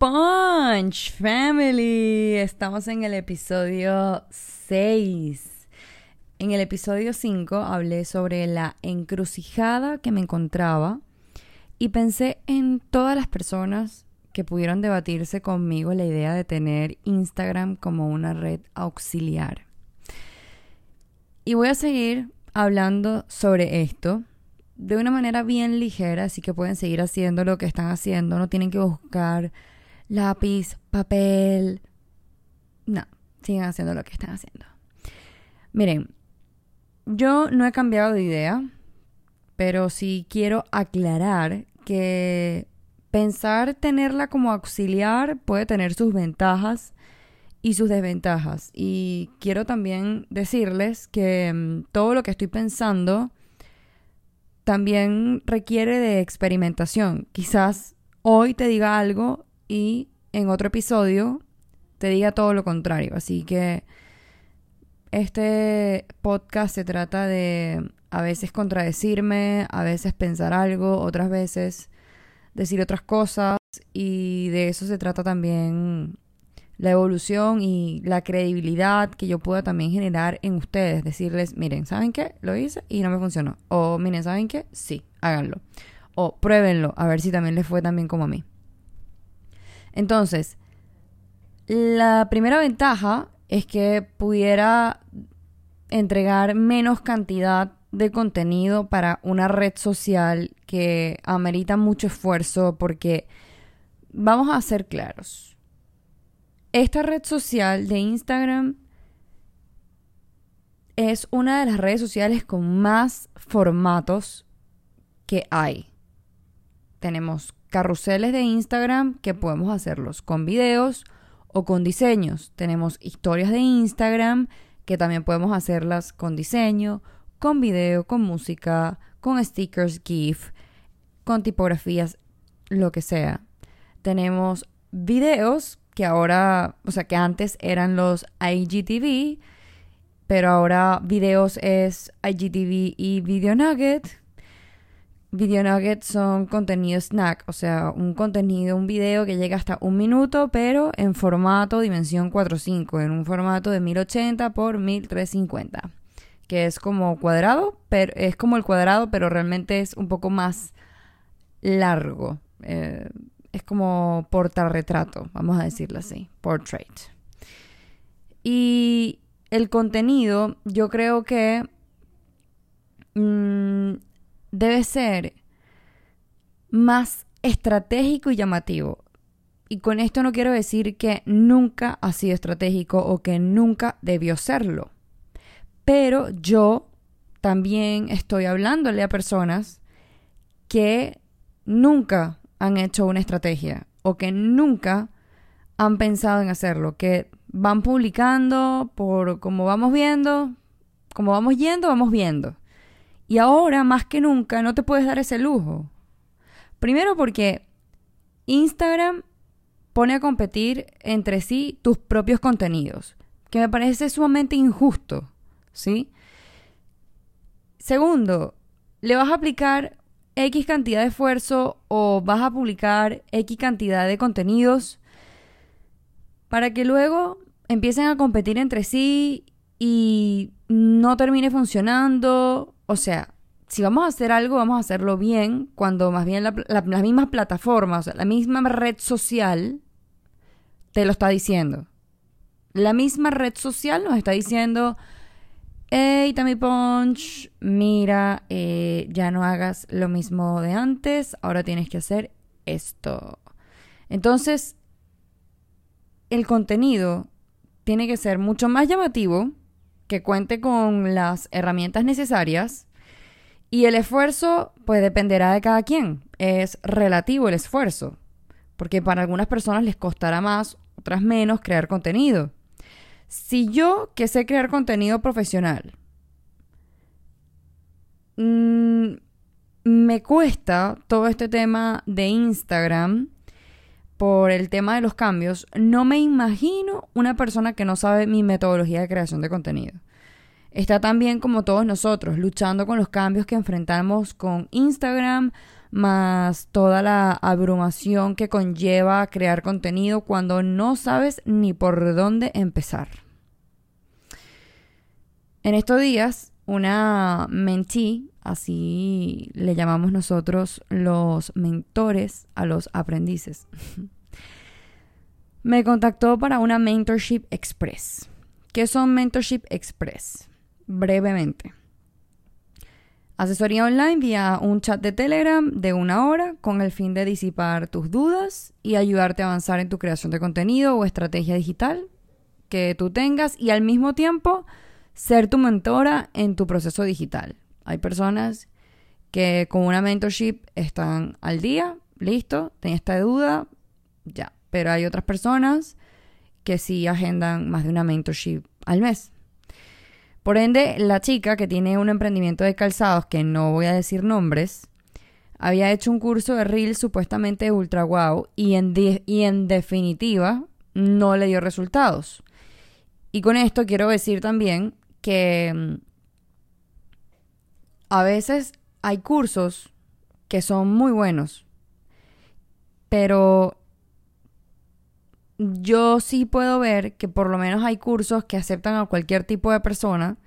Punch Family. Estamos en el episodio 6. En el episodio 5 hablé sobre la encrucijada que me encontraba y pensé en todas las personas que pudieron debatirse conmigo la idea de tener Instagram como una red auxiliar. Y voy a seguir hablando sobre esto de una manera bien ligera, así que pueden seguir haciendo lo que están haciendo, no tienen que buscar lápiz, papel. No, siguen haciendo lo que están haciendo. Miren, yo no he cambiado de idea, pero sí quiero aclarar que pensar tenerla como auxiliar puede tener sus ventajas y sus desventajas. Y quiero también decirles que mm, todo lo que estoy pensando también requiere de experimentación. Quizás hoy te diga algo y en otro episodio te diga todo lo contrario. Así que este podcast se trata de a veces contradecirme, a veces pensar algo, otras veces decir otras cosas y de eso se trata también la evolución y la credibilidad que yo pueda también generar en ustedes. Decirles, miren, ¿saben qué? Lo hice y no me funcionó. O miren, ¿saben qué? Sí, háganlo. O pruébenlo, a ver si también les fue también como a mí. Entonces, la primera ventaja es que pudiera entregar menos cantidad de contenido para una red social que amerita mucho esfuerzo porque vamos a ser claros esta red social de Instagram es una de las redes sociales con más formatos que hay. Tenemos carruseles de Instagram que podemos hacerlos con videos o con diseños. Tenemos historias de Instagram que también podemos hacerlas con diseño, con video, con música, con stickers, GIF, con tipografías, lo que sea. Tenemos videos que ahora, o sea, que antes eran los IGTV, pero ahora videos es IGTV y Video Nugget. Video Nugget son contenido snack, o sea, un contenido, un video que llega hasta un minuto, pero en formato dimensión 4.5, en un formato de 1080 por 1350, que es como cuadrado, pero es como el cuadrado, pero realmente es un poco más largo. Eh, es como portarretrato, vamos a decirlo así, portrait. Y el contenido, yo creo que mm, debe ser más estratégico y llamativo. Y con esto no quiero decir que nunca ha sido estratégico o que nunca debió serlo. Pero yo también estoy hablándole a personas que nunca han hecho una estrategia o que nunca han pensado en hacerlo, que van publicando por como vamos viendo, como vamos yendo, vamos viendo. Y ahora, más que nunca, no te puedes dar ese lujo. Primero porque Instagram pone a competir entre sí tus propios contenidos, que me parece sumamente injusto, ¿sí? Segundo, le vas a aplicar X cantidad de esfuerzo o vas a publicar X cantidad de contenidos para que luego empiecen a competir entre sí y no termine funcionando. O sea, si vamos a hacer algo, vamos a hacerlo bien, cuando más bien la, las mismas plataformas, o sea, la misma red social te lo está diciendo. La misma red social nos está diciendo, Hey, Tammy Punch, mira, eh, ya no hagas lo mismo de antes, ahora tienes que hacer esto. Entonces, el contenido tiene que ser mucho más llamativo, que cuente con las herramientas necesarias y el esfuerzo, pues dependerá de cada quien. Es relativo el esfuerzo, porque para algunas personas les costará más, otras menos crear contenido. Si yo que sé crear contenido profesional mm, me cuesta todo este tema de Instagram por el tema de los cambios, no me imagino una persona que no sabe mi metodología de creación de contenido. Está también como todos nosotros, luchando con los cambios que enfrentamos con Instagram, más toda la abrumación que conlleva crear contenido cuando no sabes ni por dónde empezar. En estos días, una mentee, así le llamamos nosotros los mentores a los aprendices, me contactó para una Mentorship Express. ¿Qué son Mentorship Express? Brevemente. Asesoría online vía un chat de Telegram de una hora con el fin de disipar tus dudas y ayudarte a avanzar en tu creación de contenido o estrategia digital que tú tengas y al mismo tiempo ser tu mentora en tu proceso digital. Hay personas que con una mentorship están al día, listo, tenía esta duda, ya. Pero hay otras personas que sí agendan más de una mentorship al mes. Por ende, la chica que tiene un emprendimiento de calzados, que no voy a decir nombres, había hecho un curso de Reel supuestamente ultra wow y y en definitiva no le dio resultados. Y con esto quiero decir también que mm, a veces hay cursos que son muy buenos, pero yo sí puedo ver que por lo menos hay cursos que aceptan a cualquier tipo de persona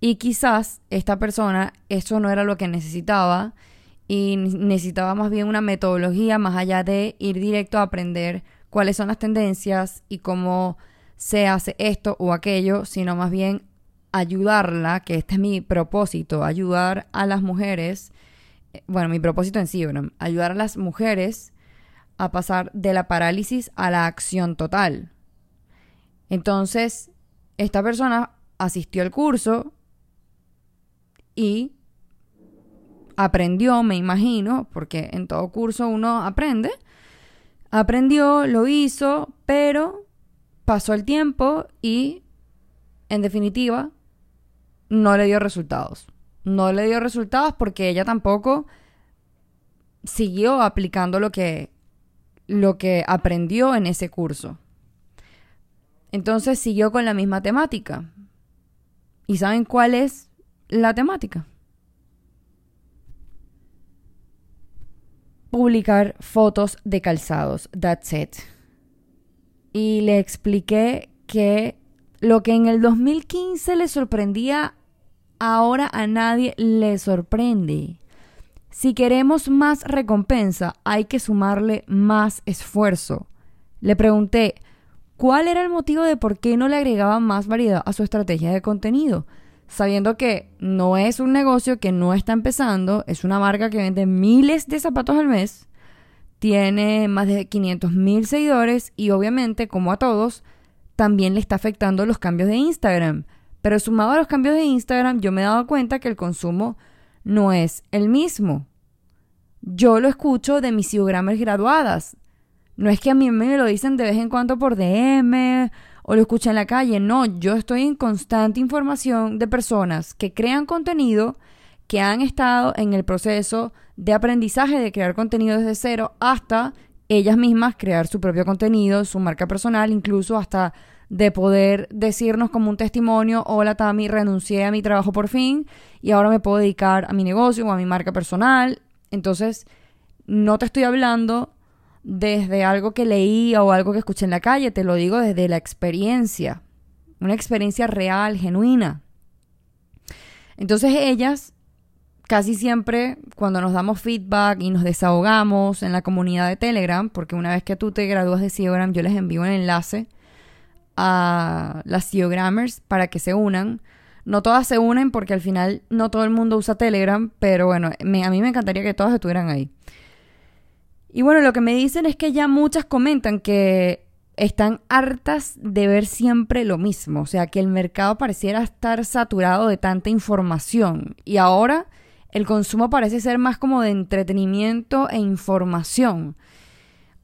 y quizás esta persona eso no era lo que necesitaba y necesitaba más bien una metodología más allá de ir directo a aprender cuáles son las tendencias y cómo se hace esto o aquello, sino más bien ayudarla, que este es mi propósito, ayudar a las mujeres, eh, bueno, mi propósito en sí, ayudar a las mujeres a pasar de la parálisis a la acción total. Entonces, esta persona asistió al curso y aprendió, me imagino, porque en todo curso uno aprende, aprendió, lo hizo, pero pasó el tiempo y, en definitiva, no le dio resultados. No le dio resultados porque ella tampoco siguió aplicando lo que lo que aprendió en ese curso. Entonces siguió con la misma temática. ¿Y saben cuál es la temática? Publicar fotos de calzados. That's it. Y le expliqué que lo que en el 2015 le sorprendía, ahora a nadie le sorprende. Si queremos más recompensa, hay que sumarle más esfuerzo. Le pregunté, ¿cuál era el motivo de por qué no le agregaba más variedad a su estrategia de contenido? Sabiendo que no es un negocio que no está empezando, es una marca que vende miles de zapatos al mes, tiene más de 500 mil seguidores y obviamente, como a todos, también le está afectando los cambios de Instagram. Pero sumado a los cambios de Instagram, yo me he dado cuenta que el consumo no es el mismo. Yo lo escucho de mis geogramas graduadas. No es que a mí me lo dicen de vez en cuando por DM o lo escucho en la calle. No, yo estoy en constante información de personas que crean contenido, que han estado en el proceso de aprendizaje de crear contenido desde cero hasta ellas mismas crear su propio contenido, su marca personal, incluso hasta de poder decirnos como un testimonio, hola Tami, renuncié a mi trabajo por fin y ahora me puedo dedicar a mi negocio o a mi marca personal. Entonces, no te estoy hablando desde algo que leí o algo que escuché en la calle, te lo digo desde la experiencia, una experiencia real, genuina. Entonces ellas, casi siempre, cuando nos damos feedback y nos desahogamos en la comunidad de Telegram, porque una vez que tú te gradúas de Telegram, yo les envío un enlace a las Geogrammers para que se unan. No todas se unen porque al final no todo el mundo usa Telegram, pero bueno, a mí me encantaría que todas estuvieran ahí. Y bueno, lo que me dicen es que ya muchas comentan que están hartas de ver siempre lo mismo, o sea, que el mercado pareciera estar saturado de tanta información y ahora el consumo parece ser más como de entretenimiento e información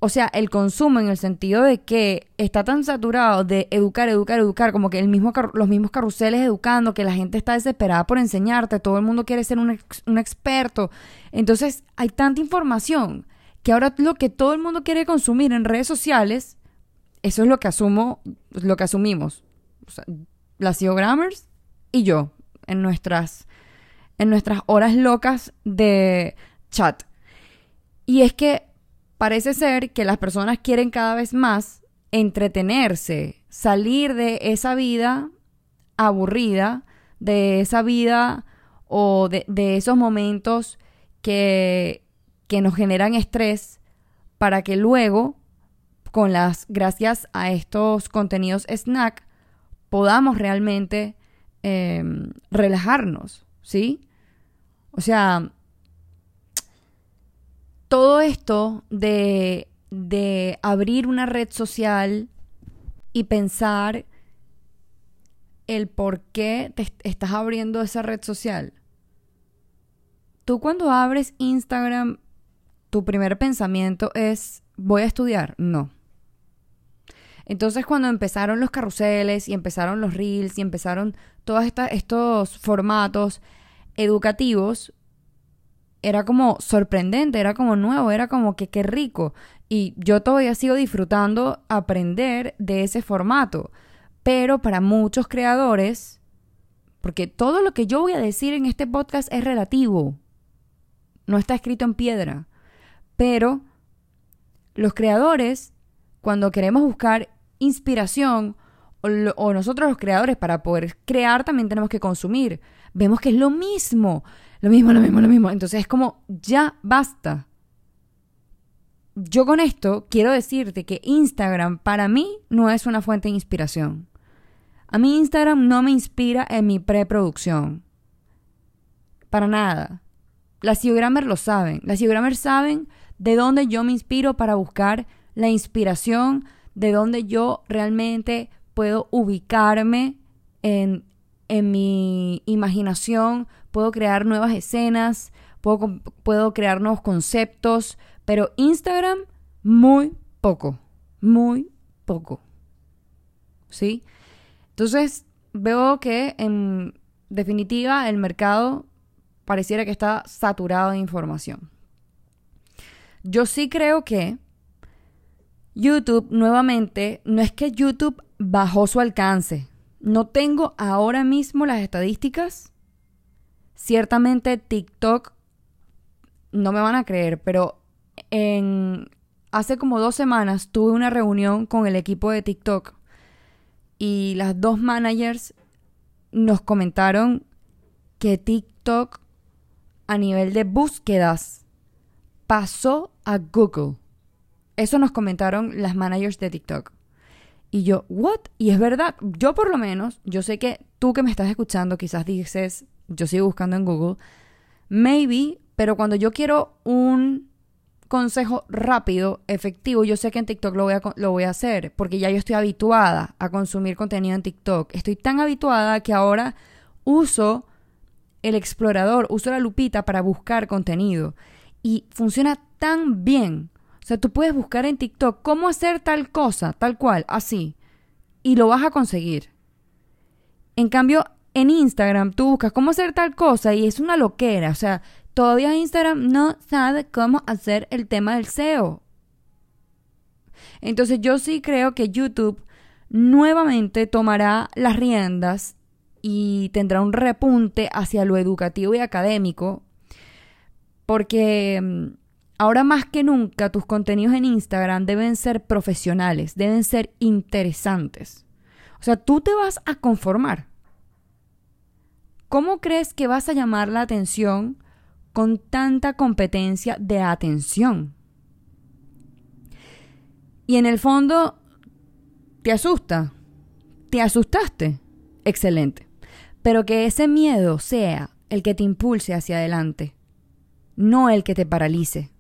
o sea, el consumo en el sentido de que está tan saturado de educar, educar, educar, como que los mismos carruseles educando, que la gente está desesperada por enseñarte, todo el mundo quiere ser un, experto. Entonces, hay tanta información que ahora lo que todo el mundo quiere consumir en redes sociales, eso es lo que asumo, lo que asumimos. O sea, las Geogrammers y yo, en nuestras, en nuestras horas locas de chat. Y es que parece ser que las personas quieren cada vez más entretenerse, salir de esa vida aburrida, de esa vida o de, esos momentos que, que nos generan estrés para que luego, con las, gracias a estos contenidos snack, podamos realmente em, relajarnos, ¿sí? O sea, todo esto de, de abrir una red social y pensar el por qué te estás abriendo esa red social. Tú cuando abres Instagram, tu primer pensamiento es, voy a estudiar. No. Entonces cuando empezaron los carruseles y empezaron los reels y empezaron todos estos formatos educativos, era como sorprendente, era como nuevo, era como que qué rico. Y yo todavía sigo disfrutando aprender de ese formato. Pero para muchos creadores, porque todo lo que yo voy a decir en este podcast es relativo, no está escrito en piedra, pero los creadores, cuando queremos buscar inspiración, o, nosotros los creadores, para poder crear también tenemos que consumir, vemos que es lo mismo, lo mismo, lo mismo, lo mismo. Entonces es como, ya basta. Yo con esto quiero decirte que Instagram para mí no es una fuente de inspiración. A mí Instagram no me inspira en mi preproducción. Para nada. Las Geogrammers lo saben. Las Geogrammers saben de dónde yo me inspiro para buscar la inspiración, de dónde yo realmente puedo ubicarme en, en mi imaginación, puedo crear nuevas escenas, puedo, puedo crear nuevos conceptos, pero Instagram muy poco, muy poco. ¿Sí? Entonces, veo que en definitiva el mercado pareciera que está saturado de información. Yo sí creo que YouTube nuevamente, no es que YouTube bajó su alcance. No tengo ahora mismo las estadísticas. Ciertamente TikTok no me van a creer, pero en hace como dos semanas tuve una reunión con el equipo de TikTok y las dos managers nos comentaron que TikTok a nivel de búsquedas pasó a Google. Eso nos comentaron las managers de TikTok. Y yo, ¿what? Y es verdad, yo por lo menos, yo sé que tú que me estás escuchando quizás dices, yo sigo buscando en Google, maybe, pero cuando yo quiero un consejo rápido, efectivo, yo sé que en TikTok lo voy, a, lo voy a hacer, porque ya yo estoy habituada a consumir contenido en TikTok. Estoy tan habituada que ahora uso el explorador, uso la lupita para buscar contenido. Y funciona tan bien. O sea, tú puedes buscar en TikTok cómo hacer tal cosa, tal cual, así. Y lo vas a conseguir. En cambio, en Instagram tú buscas cómo hacer tal cosa y es una loquera. O sea, Todavía Instagram no sabe cómo hacer el tema del SEO. Entonces yo sí creo que YouTube nuevamente tomará las riendas y tendrá un repunte hacia lo educativo y académico, porque mm, ahora más que nunca tus contenidos en Instagram deben ser profesionales, deben ser interesantes. O sea, tú te vas a conformar. ¿Cómo crees que vas a llamar la atención con tanta competencia de atención. Y en el fondo, ¿te asusta? ¿Te asustaste? Excelente. Pero que ese miedo sea el que te impulse hacia adelante, no el que te paralice.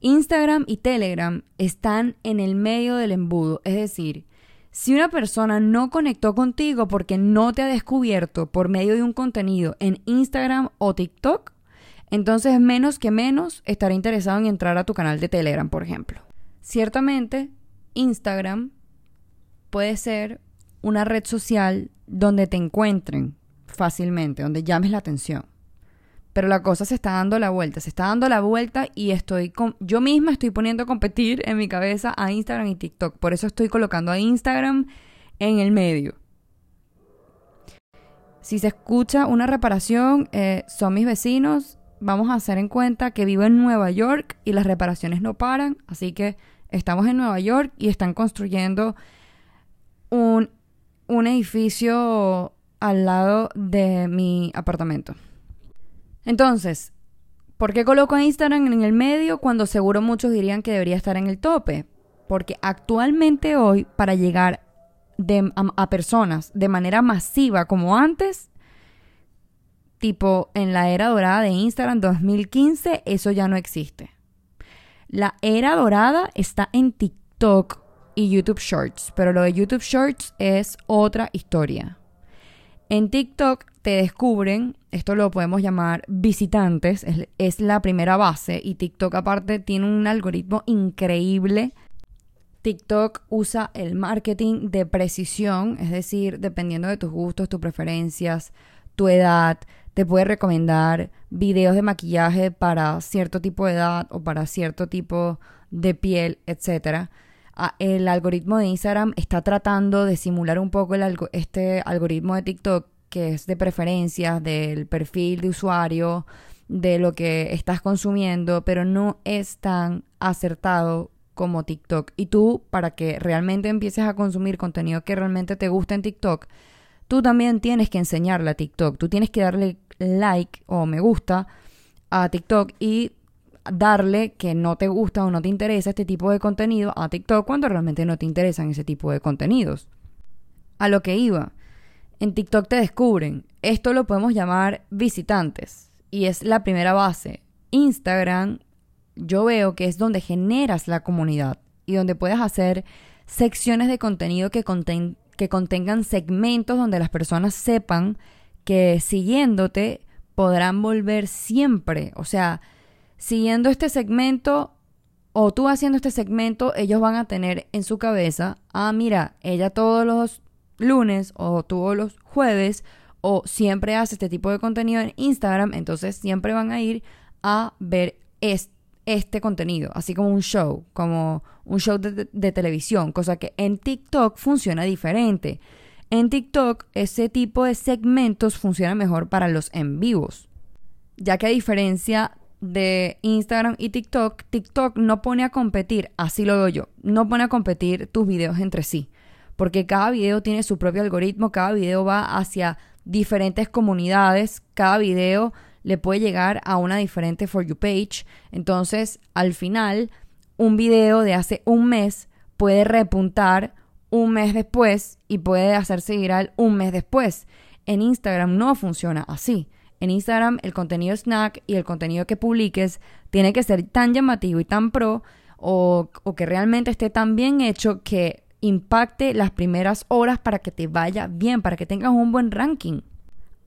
Instagram y Telegram están en el medio del embudo, es decir, si una persona no conectó contigo porque no te ha descubierto por medio de un contenido en Instagram o TikTok, entonces menos que menos estará interesado en entrar a tu canal de Telegram, por ejemplo. Ciertamente, Instagram puede ser una red social donde te encuentren fácilmente, donde llames la atención pero la cosa se está dando la vuelta, se está dando la vuelta y estoy con, yo misma estoy poniendo a competir en mi cabeza a Instagram y TikTok, por eso estoy colocando a Instagram en el medio. Si se escucha una reparación, eh, son mis vecinos vamos a hacer en cuenta que vivo en Nueva York y las reparaciones no paran, así que estamos en Nueva York y están construyendo un, un edificio al lado de mi apartamento. Entonces, ¿por qué coloco a Instagram en el medio cuando seguro muchos dirían que debería estar en el tope? Porque actualmente hoy, para llegar a, personas de manera masiva como antes, tipo en la era dorada de Instagram 2015, eso ya no existe. La era dorada está en TikTok y YouTube Shorts, pero lo de YouTube Shorts es otra historia. En TikTok te descubren, esto lo podemos llamar visitantes, es, la primera base y TikTok aparte tiene un algoritmo increíble. TikTok usa el marketing de precisión, es decir, dependiendo de tus gustos, tus preferencias, tu edad, te puede recomendar videos de maquillaje para cierto tipo de edad o para cierto tipo de piel, etc. Ah, el algoritmo de Instagram está tratando de simular un poco el este algoritmo de TikTok que es de preferencias, del perfil de usuario, de lo que estás consumiendo, pero no es tan acertado como TikTok. Y tú, para que realmente empieces a consumir contenido que realmente te gusta en TikTok, tú también tienes que enseñarle a TikTok. Tú tienes que darle like o me gusta a TikTok y darle que no te gusta o no te interesa este tipo de contenido a TikTok cuando realmente no te interesan ese tipo de contenidos. A lo que iba, en TikTok te descubren, esto lo podemos llamar visitantes y es la primera base. Instagram yo veo que es donde generas la comunidad y donde puedes hacer secciones de contenido que, que contengan segmentos donde las personas sepan que siguiéndote podrán volver siempre. O sea, siguiendo este segmento o tú haciendo este segmento, ellos van a tener en su cabeza, ah, mira, ella todos los lunes o todos los jueves o siempre hace este tipo de contenido en Instagram, entonces siempre van a ir a ver este, contenido, así como un show, como un show de televisión, cosa que en TikTok funciona diferente. En TikTok, ese tipo de segmentos funciona mejor para los en vivos, ya que a diferencia de Instagram y TikTok, TikTok no pone a competir, así lo veo yo, no pone a competir tus videos entre sí, porque cada video tiene su propio algoritmo, cada video va hacia diferentes comunidades, cada video le puede llegar a una diferente For You page, entonces al final un video de hace un mes puede repuntar un mes después y puede hacerse viral un mes después. En Instagram no funciona así. En Instagram el contenido snack y el contenido que publiques tiene que ser tan llamativo y tan pro o, o que realmente esté tan bien hecho que impacte las primeras horas para que te vaya bien, para que tengas un buen ranking.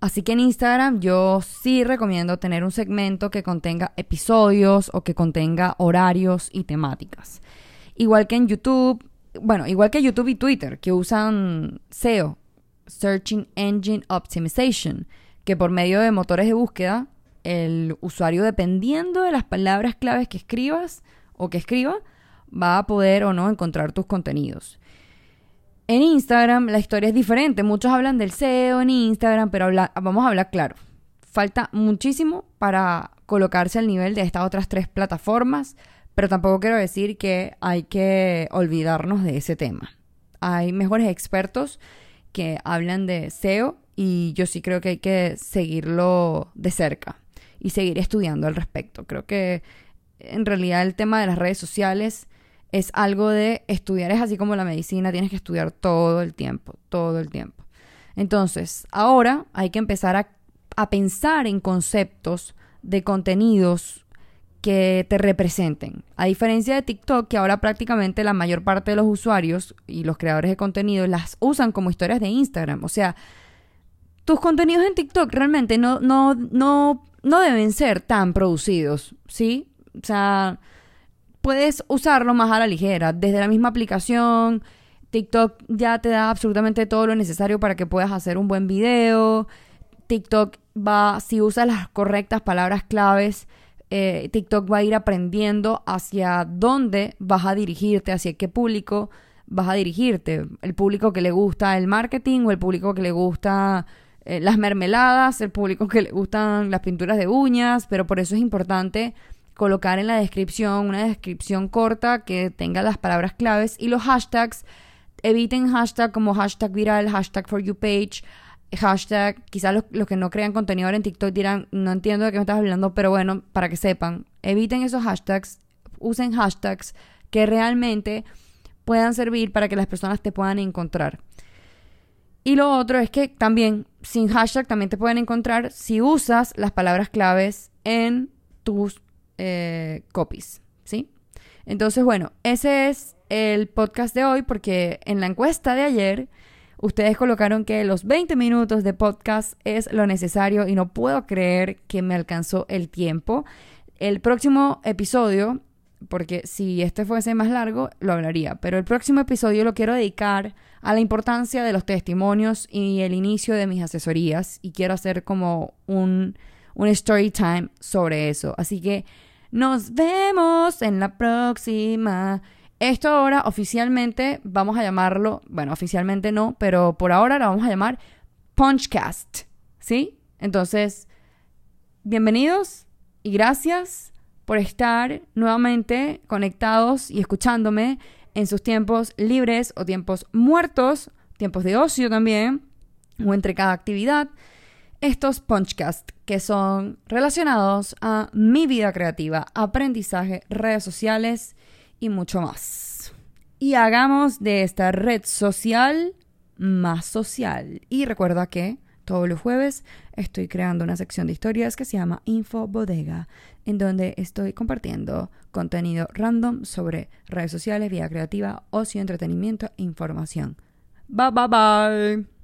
Así que en Instagram yo sí recomiendo tener un segmento que contenga episodios o que contenga horarios y temáticas. Igual que en YouTube, bueno, igual que YouTube y Twitter, que usan SEO, Searching Engine Optimization, que por medio de motores de búsqueda, el usuario, dependiendo de las palabras claves que escribas o que escriba, va a poder o no encontrar tus contenidos. En Instagram la historia es diferente. Muchos hablan del SEO en Instagram, pero vamos a hablar claro. Falta muchísimo para colocarse al nivel de estas otras tres plataformas. Pero tampoco quiero decir que hay que olvidarnos de ese tema. Hay mejores expertos que hablan de SEO y yo sí creo que hay que seguirlo de cerca y seguir estudiando al respecto. Creo que en realidad el tema de las redes sociales es algo de estudiar, es así como la medicina, tienes que estudiar todo el tiempo, todo el tiempo. Entonces, ahora hay que empezar a, a pensar en conceptos de contenidos que te representen. A diferencia de TikTok, que ahora prácticamente la mayor parte de los usuarios y los creadores de contenido las usan como historias de Instagram. O sea, tus contenidos en TikTok realmente no, no, no, no deben ser tan producidos, ¿sí? O sea, puedes usarlo más a la ligera. Desde la misma aplicación, TikTok ya te da absolutamente todo lo necesario para que puedas hacer un buen video. TikTok va, si usas las correctas palabras claves, eh, TikTok va a ir aprendiendo hacia dónde vas a dirigirte, hacia qué público vas a dirigirte. El público que le gusta el marketing o el público que le gusta eh, las mermeladas, el público que le gustan las pinturas de uñas, pero por eso es importante colocar en la descripción una descripción corta que tenga las palabras claves y los hashtags. Eviten hashtag como hashtag viral, hashtag for you page, hashtag, quizás los, que no crean contenido en TikTok dirán, no entiendo de qué me estás hablando, pero bueno, para que sepan, eviten esos hashtags, usen hashtags que realmente puedan servir para que las personas te puedan encontrar. Y lo otro es que también sin hashtag también te pueden encontrar si usas las palabras claves en tus eh, copies, ¿sí? Entonces, bueno, ese es el podcast de hoy porque en la encuesta de ayer ustedes colocaron que los 20 minutos de podcast es lo necesario y no puedo creer que me alcanzó el tiempo. El próximo episodio, porque si este fuese más largo, lo hablaría, pero el próximo episodio lo quiero dedicar a la importancia de los testimonios y el inicio de mis asesorías y quiero hacer como un, un story time sobre eso. Así que nos vemos en la próxima. Esto ahora oficialmente vamos a llamarlo, bueno, oficialmente no, pero por ahora lo vamos a llamar Punchcast, ¿sí? Entonces, bienvenidos y gracias por estar nuevamente conectados y escuchándome en sus tiempos libres o tiempos muertos, tiempos de ocio también, o entre cada actividad, estos punchcasts que son relacionados a mi vida creativa, aprendizaje, redes sociales y mucho más. Y hagamos de esta red social más social. Y recuerda que todos los jueves estoy creando una sección de historias que se llama Info Bodega, en donde estoy compartiendo contenido random sobre redes sociales, vida creativa, ocio, entretenimiento e información. Bye bye bye.